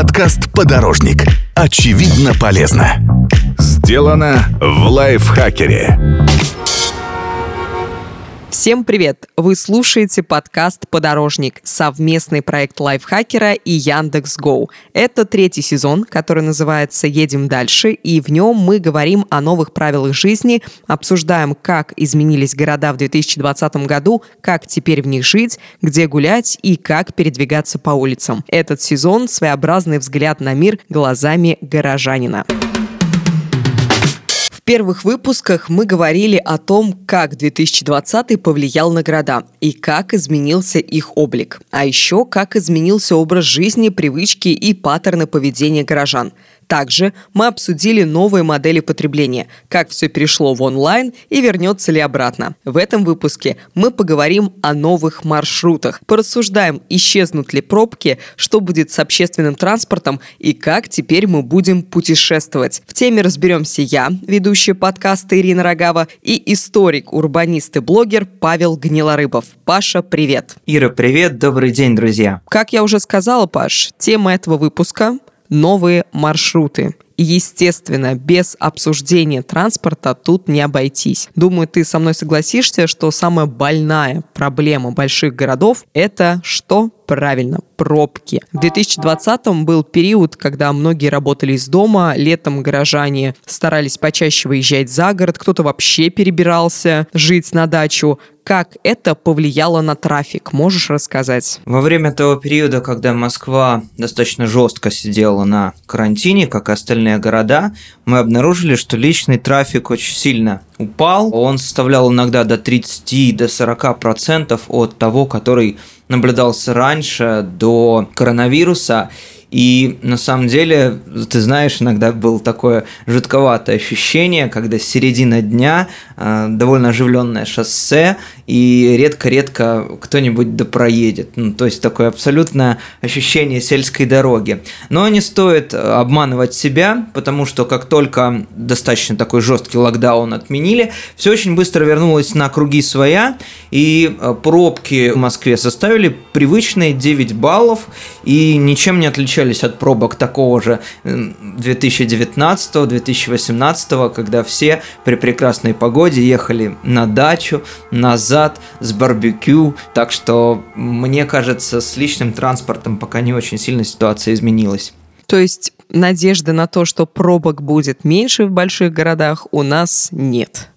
Подкаст «Подорожник». Очевидно полезно. Сделано в лайфхакере. Всем привет! Вы слушаете подкаст «Подорожник» — совместный проект лайфхакера и Яндекс.Гоу. Это третий сезон, который называется «Едем дальше», и в нем мы говорим о новых правилах жизни, обсуждаем, как изменились города в 2020 году, как теперь в них жить, где гулять и как передвигаться по улицам. Этот сезон — своеобразный взгляд на мир глазами горожанина первых выпусках мы говорили о том, как 2020 повлиял на города и как изменился их облик, а еще как изменился образ жизни, привычки и паттерны поведения горожан – также мы обсудили новые модели потребления, как все перешло в онлайн и вернется ли обратно. В этом выпуске мы поговорим о новых маршрутах, порассуждаем, исчезнут ли пробки, что будет с общественным транспортом и как теперь мы будем путешествовать. В теме разберемся я, ведущая подкаста Ирина Рогава, и историк, урбанист и блогер Павел Гнилорыбов. Паша, привет! Ира, привет! Добрый день, друзья! Как я уже сказала, Паш, тема этого выпуска новые маршруты. И, естественно, без обсуждения транспорта тут не обойтись. Думаю, ты со мной согласишься, что самая больная проблема больших городов – это что? Правильно, пробки. В 2020 был период, когда многие работали из дома, летом горожане старались почаще выезжать за город, кто-то вообще перебирался жить на дачу. Как это повлияло на трафик? Можешь рассказать? Во время того периода, когда Москва достаточно жестко сидела на карантине, как и остальные города, мы обнаружили, что личный трафик очень сильно упал. Он составлял иногда до 30-40% от того, который наблюдался раньше до коронавируса. И на самом деле, ты знаешь, иногда было такое жутковатое ощущение, когда середина дня, э, довольно оживленное шоссе, и редко-редко кто-нибудь да проедет. Ну, то есть такое абсолютное ощущение сельской дороги. Но не стоит обманывать себя, потому что как только достаточно такой жесткий локдаун отменили, все очень быстро вернулось на круги своя, и э, пробки в Москве составили привычные 9 баллов, и ничем не отличались отличались от пробок такого же 2019-2018, когда все при прекрасной погоде ехали на дачу, назад, с барбекю. Так что, мне кажется, с личным транспортом пока не очень сильно ситуация изменилась. То есть надежды на то, что пробок будет меньше в больших городах, у нас нет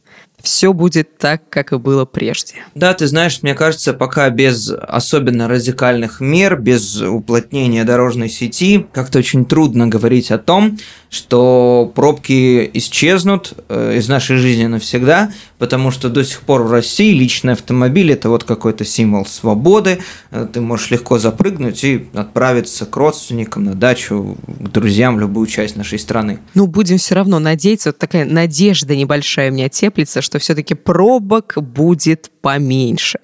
все будет так, как и было прежде. Да, ты знаешь, мне кажется, пока без особенно радикальных мер, без уплотнения дорожной сети, как-то очень трудно говорить о том, что пробки исчезнут э, из нашей жизни навсегда, потому что до сих пор в России личный автомобиль – это вот какой-то символ свободы, э, ты можешь легко запрыгнуть и отправиться к родственникам на дачу, к друзьям в любую часть нашей страны. Ну, будем все равно надеяться, вот такая надежда небольшая у меня теплится, что все-таки пробок будет поменьше.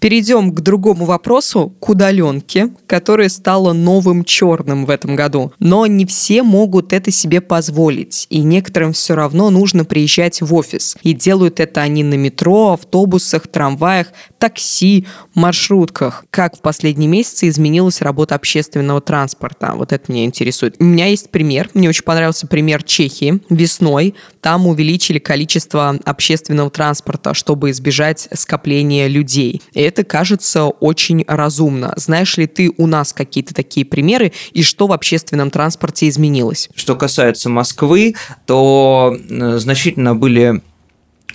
Перейдем к другому вопросу, к удаленке, которая стала новым черным в этом году. Но не все могут это себе позволить, и некоторым все равно нужно приезжать в офис. И делают это они на метро, автобусах, трамваях, такси, маршрутках. Как в последние месяцы изменилась работа общественного транспорта? Вот это меня интересует. У меня есть пример. Мне очень понравился пример Чехии. Весной там увеличили количество общественного транспорта, чтобы избежать скопления людей. И это кажется очень разумно. Знаешь ли ты у нас какие-то такие примеры и что в общественном транспорте изменилось? Что касается Москвы, то э, значительно были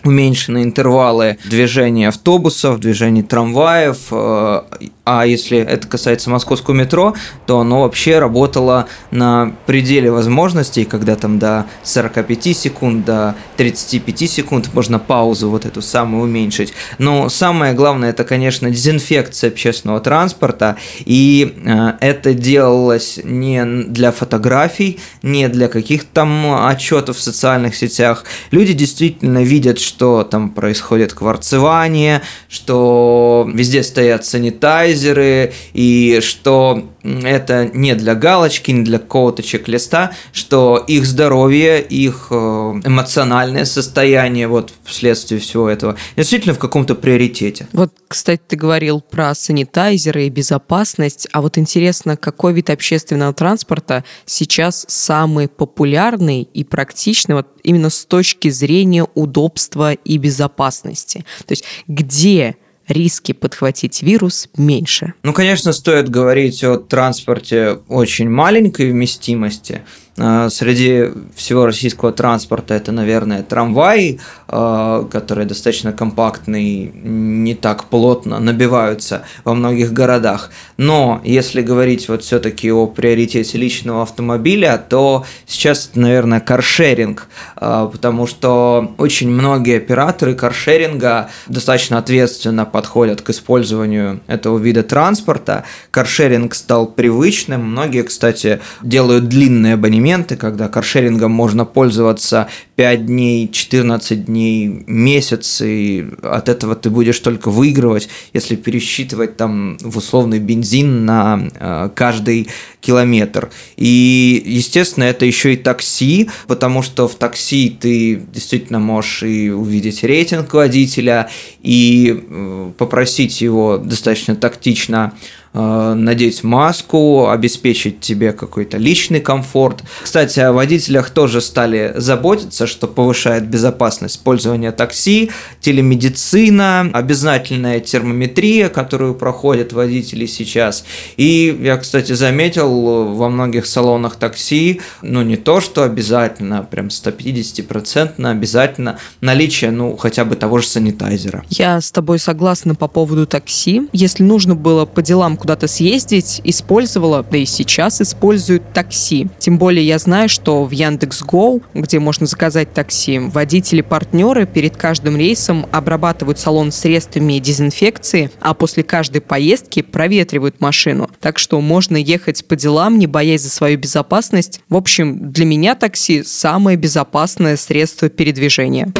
уменьшены интервалы движения автобусов, движения трамваев, э, а если это касается московского метро, то оно вообще работало на пределе возможностей, когда там до 45 секунд, до 35 секунд можно паузу вот эту самую уменьшить. Но самое главное, это, конечно, дезинфекция общественного транспорта, и э, это делалось не для фотографий, не для каких-то там отчетов в социальных сетях. Люди действительно видят, что там происходит кварцевание, что везде стоят санитайзеры, и что это не для галочки, не для какого-то чек-листа, что их здоровье, их э, эмоциональное состояние вот вследствие всего этого действительно в каком-то приоритете. Вот, кстати, ты говорил про санитайзеры и безопасность, а вот интересно, какой вид общественного транспорта сейчас самый популярный и практичный вот именно с точки зрения удобства и безопасности? То есть где риски подхватить вирус меньше. Ну, конечно, стоит говорить о транспорте очень маленькой вместимости, среди всего российского транспорта это, наверное, трамваи, а, которые достаточно компактные, не так плотно набиваются во многих городах. Но если говорить вот все-таки о приоритете личного автомобиля, то сейчас наверное, каршеринг, а, потому что очень многие операторы каршеринга достаточно ответственно подходят к использованию этого вида транспорта. Каршеринг стал привычным. Многие, кстати, делают длинные абонементы абонементы, когда каршерингом можно пользоваться 5 дней, 14 дней, месяц, и от этого ты будешь только выигрывать, если пересчитывать там в условный бензин на э, каждый километр. И, естественно, это еще и такси, потому что в такси ты действительно можешь и увидеть рейтинг водителя, и э, попросить его достаточно тактично надеть маску, обеспечить тебе какой-то личный комфорт. Кстати, о водителях тоже стали заботиться, что повышает безопасность пользования такси, телемедицина, обязательная термометрия, которую проходят водители сейчас. И я, кстати, заметил во многих салонах такси, ну не то, что обязательно, прям 150% обязательно наличие, ну, хотя бы того же санитайзера. Я с тобой согласна по поводу такси. Если нужно было по делам куда-то съездить, использовала, да и сейчас используют такси. Тем более я знаю, что в Яндекс.Го, где можно заказать такси, водители-партнеры перед каждым рейсом обрабатывают салон средствами дезинфекции, а после каждой поездки проветривают машину. Так что можно ехать по делам, не боясь за свою безопасность. В общем, для меня такси самое безопасное средство передвижения.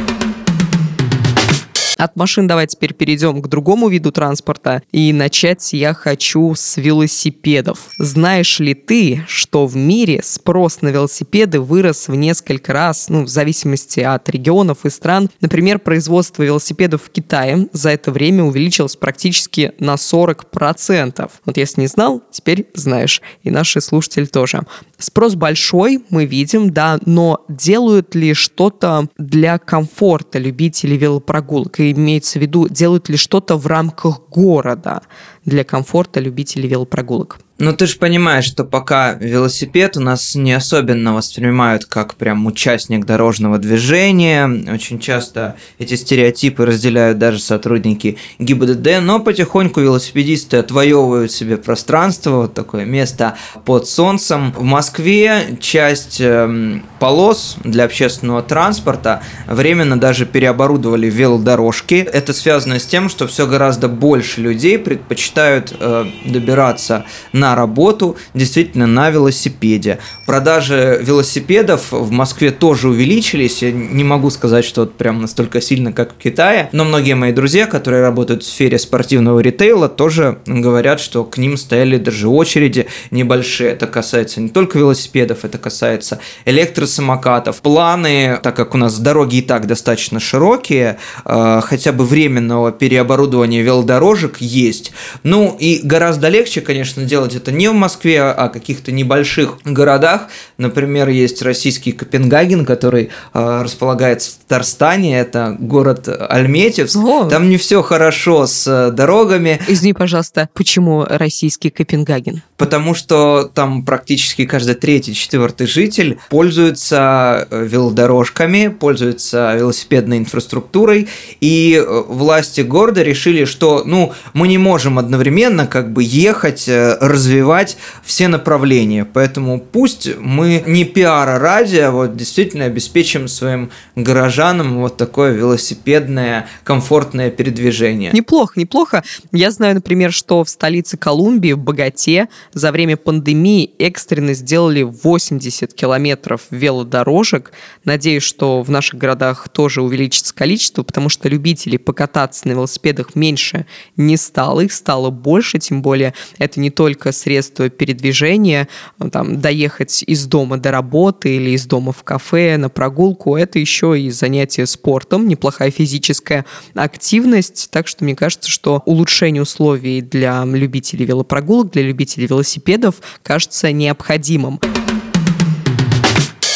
От машин давай теперь перейдем к другому виду транспорта. И начать я хочу с велосипедов. Знаешь ли ты, что в мире спрос на велосипеды вырос в несколько раз, ну, в зависимости от регионов и стран. Например, производство велосипедов в Китае за это время увеличилось практически на 40%. Вот если не знал, теперь знаешь. И наши слушатели тоже. Спрос большой, мы видим, да, но делают ли что-то для комфорта любителей велопрогулок? И имеется в виду, делают ли что-то в рамках города для комфорта любителей велопрогулок? Ну, ты же понимаешь, что пока велосипед у нас не особенно воспринимают как прям участник дорожного движения. Очень часто эти стереотипы разделяют даже сотрудники ГИБДД, но потихоньку велосипедисты отвоевывают себе пространство, вот такое место под солнцем. В Москве часть эм, полос для общественного транспорта временно даже переоборудовали велодорожки. Это связано с тем, что все гораздо больше людей предпочитают э, добираться на работу действительно на велосипеде. Продажи велосипедов в Москве тоже увеличились. Я не могу сказать, что вот прям настолько сильно, как в Китае, но многие мои друзья, которые работают в сфере спортивного ритейла, тоже говорят, что к ним стояли даже очереди небольшие. Это касается не только велосипедов, это касается электросамокатов. Планы, так как у нас дороги и так достаточно широкие, э, хотя бы временного переоборудования велодорожек есть. Ну и гораздо легче, конечно, делать это не в Москве, а каких-то небольших городах. Например, есть российский Копенгаген, который э, располагается в Татарстане, это город Альметьевск. О. Там не все хорошо с э, дорогами. Извини, пожалуйста, почему российский Копенгаген? Потому что там практически каждый третий, четвертый житель пользуется э, велодорожками, пользуется велосипедной инфраструктурой, и э, власти города решили, что ну, мы не можем одновременно как бы ехать, развивать развивать все направления. Поэтому пусть мы не пиара ради, а вот действительно обеспечим своим горожанам вот такое велосипедное комфортное передвижение. Неплохо, неплохо. Я знаю, например, что в столице Колумбии, в Богате, за время пандемии экстренно сделали 80 километров велодорожек. Надеюсь, что в наших городах тоже увеличится количество, потому что любителей покататься на велосипедах меньше не стало, их стало больше, тем более это не только средство передвижения, там, доехать из дома до работы или из дома в кафе на прогулку, это еще и занятие спортом, неплохая физическая активность, так что мне кажется, что улучшение условий для любителей велопрогулок, для любителей велосипедов кажется необходимым.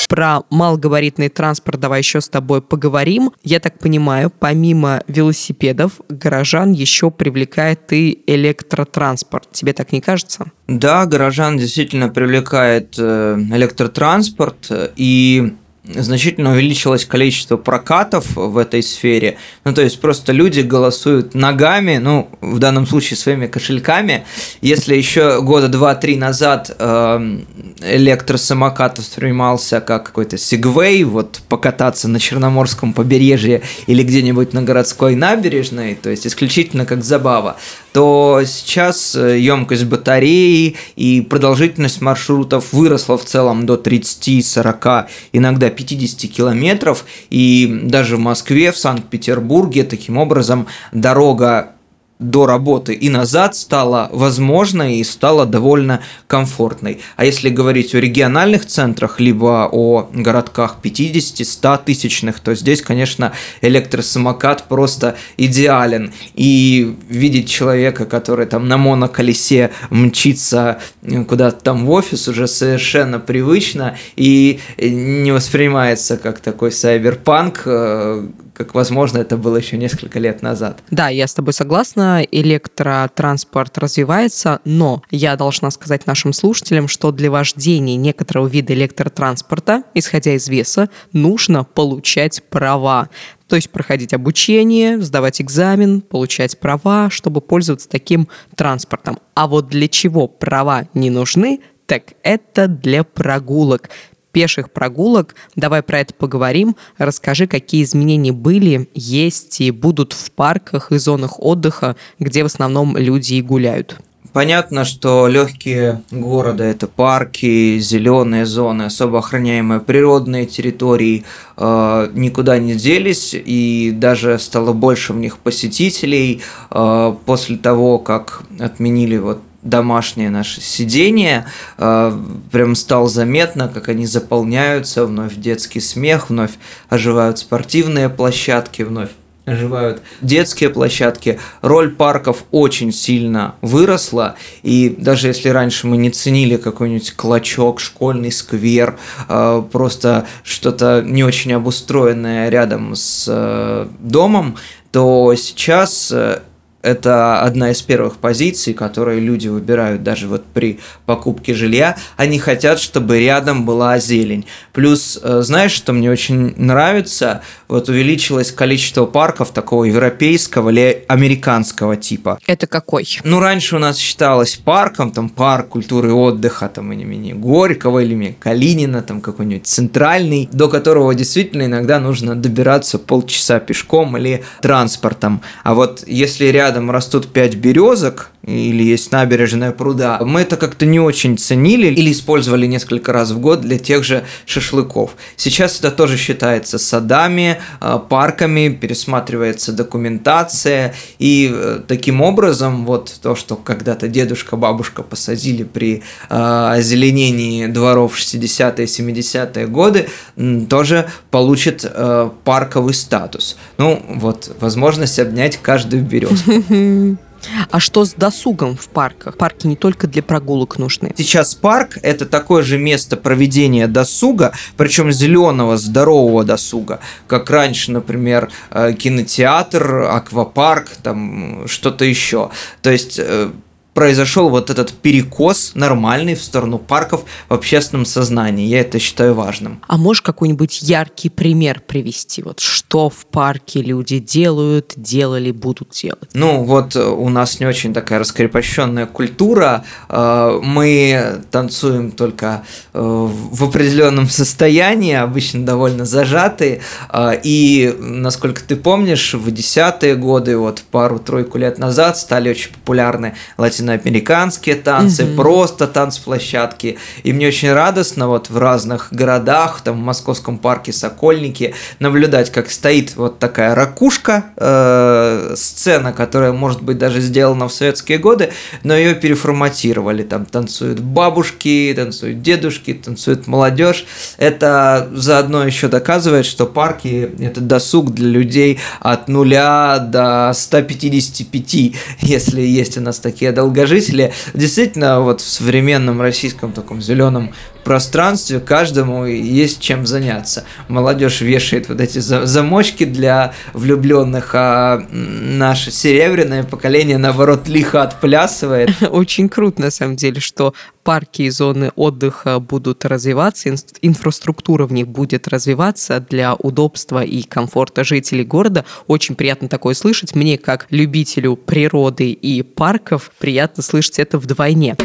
Про малогабаритный транспорт давай еще с тобой поговорим. Я так понимаю, помимо велосипедов, горожан еще привлекает и электротранспорт. Тебе так не кажется? Да, горожан действительно привлекает э, электротранспорт, и значительно увеличилось количество прокатов в этой сфере. Ну, то есть просто люди голосуют ногами, ну, в данном случае своими кошельками. Если еще года два-три назад э, электросамокат воспринимался как какой-то сегвей, вот покататься на Черноморском побережье или где-нибудь на городской набережной, то есть исключительно как забава, то сейчас емкость батареи и продолжительность маршрутов выросла в целом до 30, 40, иногда 50 километров, и даже в Москве, в Санкт-Петербурге таким образом дорога до работы и назад стала возможной и стала довольно комфортной. А если говорить о региональных центрах, либо о городках 50-100 тысячных, то здесь, конечно, электросамокат просто идеален. И видеть человека, который там на моноколесе мчится куда-то там в офис, уже совершенно привычно и не воспринимается как такой сайберпанк, э, как возможно это было еще несколько лет назад. Да, я с тобой согласна, электротранспорт развивается, но я должна сказать нашим слушателям, что для вождения некоторого вида электротранспорта, исходя из веса, нужно получать права. То есть проходить обучение, сдавать экзамен, получать права, чтобы пользоваться таким транспортом. А вот для чего права не нужны, так это для прогулок пеших прогулок. Давай про это поговорим. Расскажи, какие изменения были, есть и будут в парках и зонах отдыха, где в основном люди и гуляют. Понятно, что легкие города это парки, зеленые зоны, особо охраняемые природные территории э, никуда не делись, и даже стало больше в них посетителей э, после того, как отменили вот домашнее наше сидение, э, прям стало заметно, как они заполняются, вновь детский смех, вновь оживают спортивные площадки, вновь оживают детские площадки. Роль парков очень сильно выросла, и даже если раньше мы не ценили какой-нибудь клочок, школьный сквер, э, просто что-то не очень обустроенное рядом с э, домом, то сейчас это одна из первых позиций, которые люди выбирают даже вот при покупке жилья. Они хотят, чтобы рядом была зелень. Плюс, э, знаешь, что мне очень нравится? Вот увеличилось количество парков такого европейского или американского типа. Это какой? Ну, раньше у нас считалось парком, там парк культуры и отдыха, там имени Горького или имени Калинина, там какой-нибудь центральный, до которого действительно иногда нужно добираться полчаса пешком или транспортом. А вот если рядом рядом растут пять березок, или есть набережная пруда, мы это как-то не очень ценили или использовали несколько раз в год для тех же шашлыков. Сейчас это тоже считается садами, э, парками, пересматривается документация, и э, таким образом вот то, что когда-то дедушка, бабушка посадили при э, озеленении дворов 60-е, 70-е годы, тоже получит парковый статус. Ну, вот, возможность обнять каждую березку. А что с досугом в парках? Парки не только для прогулок нужны. Сейчас парк – это такое же место проведения досуга, причем зеленого, здорового досуга, как раньше, например, э, кинотеатр, аквапарк, там что-то еще. То есть э, произошел вот этот перекос нормальный в сторону парков в общественном сознании. Я это считаю важным. А можешь какой-нибудь яркий пример привести? Вот что в парке люди делают, делали, будут делать? Ну, вот э, у нас не очень такая раскрепощенная культура. Э, мы танцуем только э, в определенном состоянии, обычно довольно зажатые. И, насколько ты помнишь, в десятые годы, вот пару-тройку лет назад, стали очень популярны латиноамериканские танцы, угу. просто танцплощадки. И мне очень радостно вот в разных городах, там в Московском парке Сокольники, наблюдать, как стоит вот такая ракушка, э, сцена, которая может быть даже сделана в советские годы, но ее переформатировали. Там танцуют бабушки, танцуют дедушки, танцует молодежь. Это заодно еще доказывает, что парки – это досуг для людей от нуля до 155, если есть у нас такие долгожители. Действительно, вот в современном российском таком зеленом пространстве каждому есть чем заняться. Молодежь вешает вот эти замочки для влюбленных, а наше серебряное поколение, наоборот, лихо отплясывает. Очень круто, на самом деле, что парки и зоны отдыха будут развиваться, инфраструктура в них будет развиваться для удобства и комфорта жителей города. Очень приятно такое слышать. Мне, как любителю природы и парков, приятно слышать это вдвойне.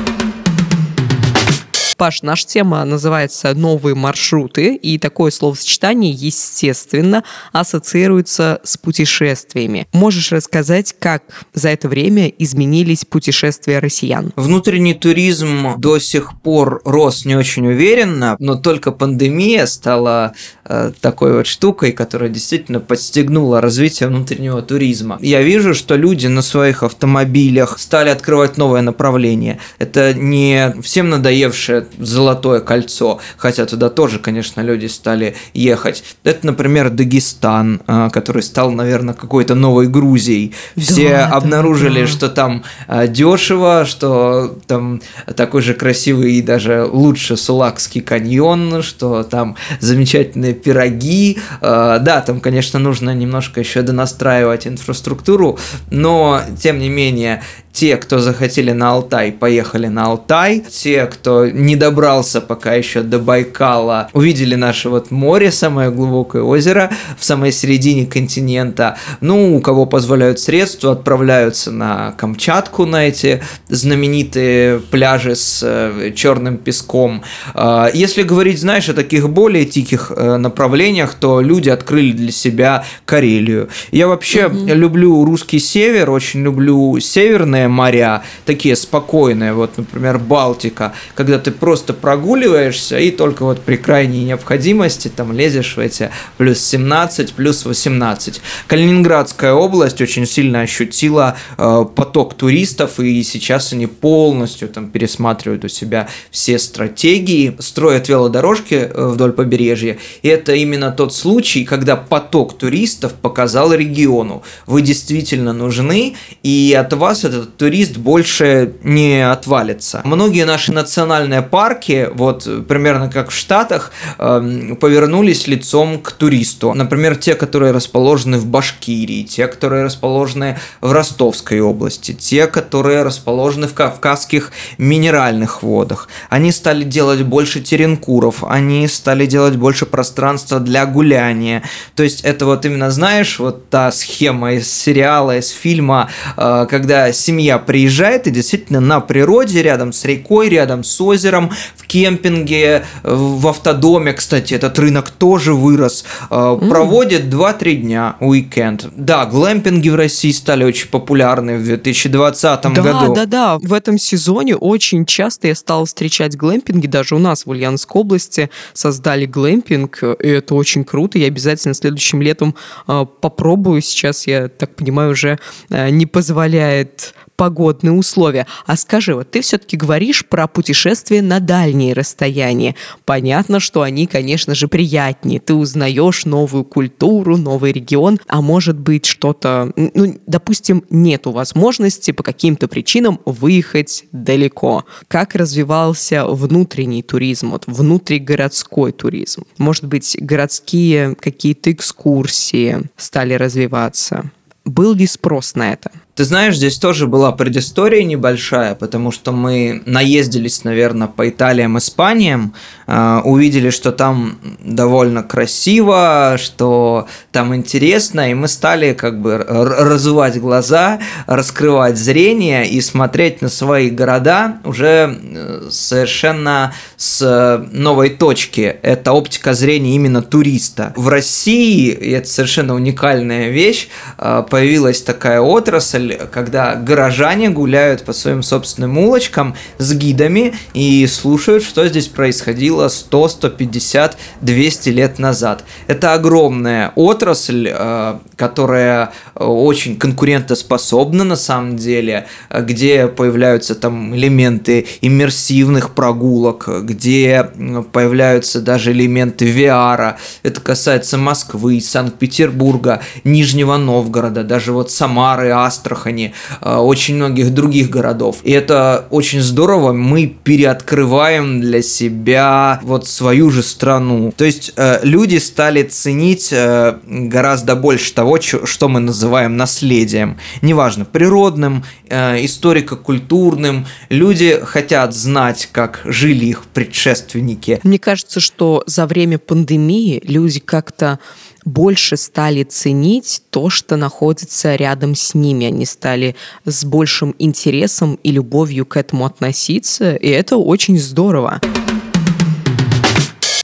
Паш, наша тема называется «Новые маршруты», и такое словосочетание, естественно, ассоциируется с путешествиями. Можешь рассказать, как за это время изменились путешествия россиян? Внутренний туризм до сих пор рос не очень уверенно, но только пандемия стала э, такой вот штукой, которая действительно подстегнула развитие внутреннего туризма. Я вижу, что люди на своих автомобилях стали открывать новое направление. Это не всем надоевшее Золотое кольцо, хотя туда тоже, конечно, люди стали ехать. Это, например, Дагестан, а, который стал, наверное, какой-то новой Грузией. Все да, обнаружили, да, да. что там а, дешево, что там такой же красивый и даже лучше Сулакский каньон, что там замечательные пироги. А, да, там, конечно, нужно немножко еще донастраивать инфраструктуру, но, тем не менее, те, кто захотели на Алтай, поехали на Алтай. Те, кто не добрался пока еще до Байкала, увидели наше вот море, самое глубокое озеро в самой середине континента. Ну, у кого позволяют средства, отправляются на Камчатку, на эти знаменитые пляжи с э, черным песком. Э, если говорить, знаешь, о таких более тихих э, направлениях, то люди открыли для себя Карелию. Я вообще угу. люблю русский север, очень люблю северные спокойные моря, такие спокойные, вот, например, Балтика, когда ты просто прогуливаешься и только вот при крайней необходимости там лезешь в эти плюс 17, плюс 18. Калининградская область очень сильно ощутила э, поток туристов, и сейчас они полностью там пересматривают у себя все стратегии, строят велодорожки э, вдоль побережья, и это именно тот случай, когда поток туристов показал региону, вы действительно нужны, и от вас этот турист больше не отвалится. Многие наши национальные парки, вот примерно как в Штатах, э, повернулись лицом к туристу. Например, те, которые расположены в Башкирии, те, которые расположены в Ростовской области, те, которые расположены в Кавказских минеральных водах. Они стали делать больше теренкуров, они стали делать больше пространства для гуляния. То есть это вот именно, знаешь, вот та схема из сериала, из фильма, э, когда семья семья приезжает и действительно на природе, рядом с рекой, рядом с озером, в кемпинге, в автодоме, кстати, этот рынок тоже вырос, mm. проводит 2-3 дня уикенд. Да, глэмпинги в России стали очень популярны в 2020 да, году. Да, да, да. В этом сезоне очень часто я стал встречать глэмпинги, даже у нас в Ульяновской области создали глэмпинг, и это очень круто. Я обязательно следующим летом э, попробую. Сейчас, я так понимаю, уже э, не позволяет погодные условия. А скажи, вот ты все-таки говоришь про путешествия на дальние расстояния. Понятно, что они, конечно же, приятнее. Ты узнаешь новую культуру, новый регион, а может быть что-то, ну, допустим, нету возможности по каким-то причинам выехать далеко. Как развивался внутренний туризм, вот внутригородской туризм? Может быть, городские какие-то экскурсии стали развиваться? Был ли спрос на это? Ты знаешь, здесь тоже была предыстория небольшая, потому что мы наездились, наверное, по Италиям, Испаниям, э, увидели, что там довольно красиво, что там интересно, и мы стали как бы разувать глаза, раскрывать зрение и смотреть на свои города уже э, совершенно с новой точки. Это оптика зрения именно туриста. В России, и это совершенно уникальная вещь, э, появилась такая отрасль, когда горожане гуляют по своим собственным улочкам с гидами и слушают, что здесь происходило 100, 150, 200 лет назад. Это огромная отрасль, э, которая очень конкурентоспособна на самом деле, где появляются там элементы иммерсивных прогулок, где появляются даже элементы VR. Это касается Москвы, Санкт-Петербурга, Нижнего Новгорода, даже вот Самары, Астрахани, э, очень многих других городов. И это очень здорово, мы переоткрываем для себя вот свою же страну. То есть э, люди стали ценить э, гораздо больше того, что мы называем наследием. Неважно, природным, историко-культурным. Люди хотят знать, как жили их предшественники. Мне кажется, что за время пандемии люди как-то больше стали ценить то, что находится рядом с ними. Они стали с большим интересом и любовью к этому относиться, и это очень здорово.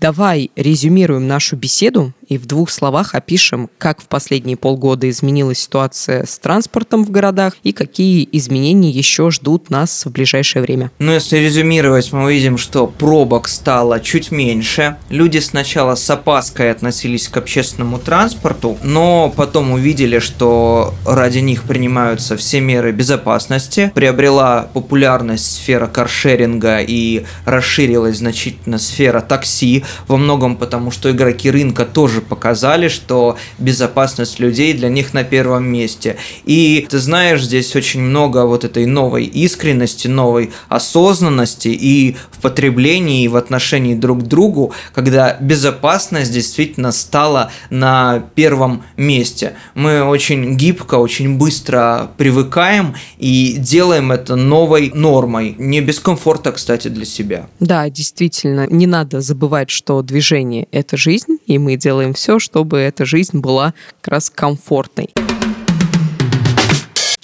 Давай резюмируем нашу беседу и в двух словах опишем, как в последние полгода изменилась ситуация с транспортом в городах и какие изменения еще ждут нас в ближайшее время. Ну, если резюмировать, мы увидим, что пробок стало чуть меньше. Люди сначала с опаской относились к общественному транспорту, но потом увидели, что ради них принимаются все меры безопасности. Приобрела популярность сфера каршеринга и расширилась значительно сфера такси, во многом потому, что игроки рынка тоже тоже показали, что безопасность людей для них на первом месте. И ты знаешь, здесь очень много вот этой новой искренности, новой осознанности и в потреблении, и в отношении друг к другу, когда безопасность действительно стала на первом месте. Мы очень гибко, очень быстро привыкаем и делаем это новой нормой. Не без комфорта, кстати, для себя. Да, действительно, не надо забывать, что движение – это жизнь, и мы делаем делаем все, чтобы эта жизнь была как раз комфортной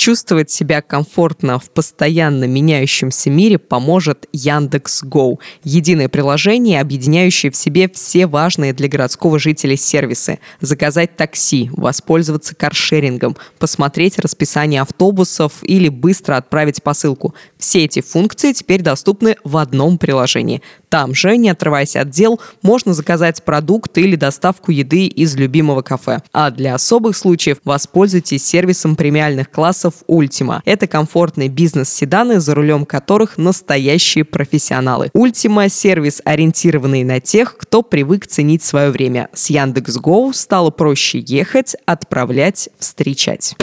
чувствовать себя комфортно в постоянно меняющемся мире поможет Яндекс Go. Единое приложение, объединяющее в себе все важные для городского жителя сервисы. Заказать такси, воспользоваться каршерингом, посмотреть расписание автобусов или быстро отправить посылку. Все эти функции теперь доступны в одном приложении. Там же, не отрываясь от дел, можно заказать продукт или доставку еды из любимого кафе. А для особых случаев воспользуйтесь сервисом премиальных классов классов Ultima. Это комфортные бизнес-седаны, за рулем которых настоящие профессионалы. Ultima – сервис, ориентированный на тех, кто привык ценить свое время. С Яндекс.Го стало проще ехать, отправлять, встречать.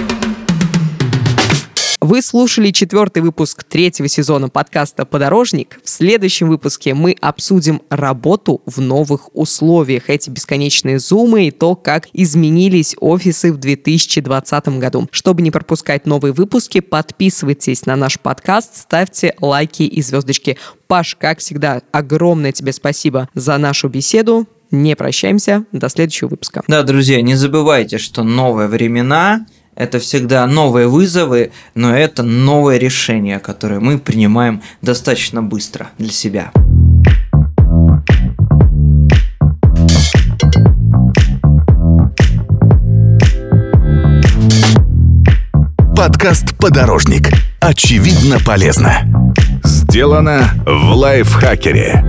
Вы слушали четвертый выпуск третьего сезона подкаста «Подорожник». В следующем выпуске мы обсудим работу в новых условиях, эти бесконечные зумы и то, как изменились офисы в 2020 году. Чтобы не пропускать новые выпуски, подписывайтесь на наш подкаст, ставьте лайки и звездочки. Паш, как всегда, огромное тебе спасибо за нашу беседу не прощаемся. До следующего выпуска. Да, друзья, не забывайте, что новые времена это всегда новые вызовы, но это новое решение, которое мы принимаем достаточно быстро для себя. Подкаст «Подорожник». Очевидно полезно. Сделано в лайфхакере.